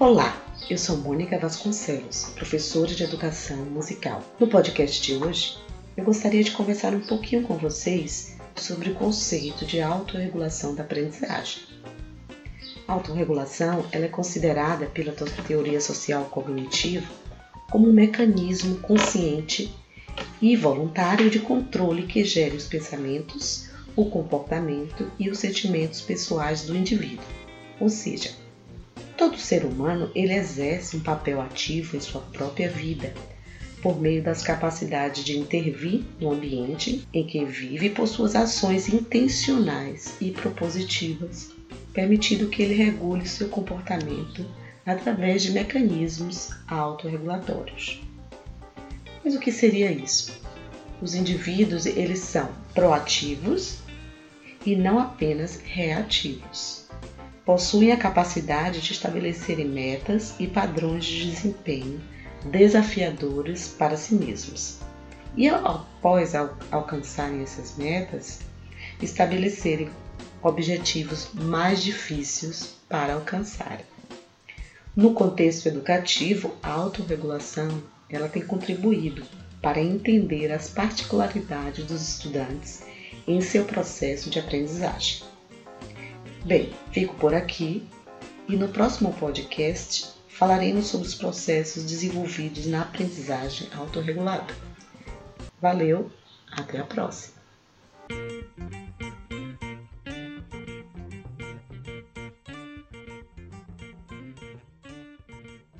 Olá, eu sou Mônica Vasconcelos, professora de educação musical. No podcast de hoje, eu gostaria de conversar um pouquinho com vocês sobre o conceito de autorregulação da aprendizagem. A autorregulação ela é considerada pela teoria social cognitiva como um mecanismo consciente e voluntário de controle que gere os pensamentos, o comportamento e os sentimentos pessoais do indivíduo. Ou seja, todo ser humano ele exerce um papel ativo em sua própria vida, por meio das capacidades de intervir no ambiente em que vive por suas ações intencionais e propositivas, permitindo que ele regule seu comportamento através de mecanismos autorregulatórios. Mas o que seria isso? Os indivíduos eles são proativos e não apenas reativos. Possuem a capacidade de estabelecerem metas e padrões de desempenho desafiadores para si mesmos. E após alcançarem essas metas, estabelecerem objetivos mais difíceis para alcançar. No contexto educativo, a autorregulação ela tem contribuído para entender as particularidades dos estudantes em seu processo de aprendizagem. Bem, fico por aqui e no próximo podcast falaremos sobre os processos desenvolvidos na aprendizagem autorregulada. Valeu, até a próxima!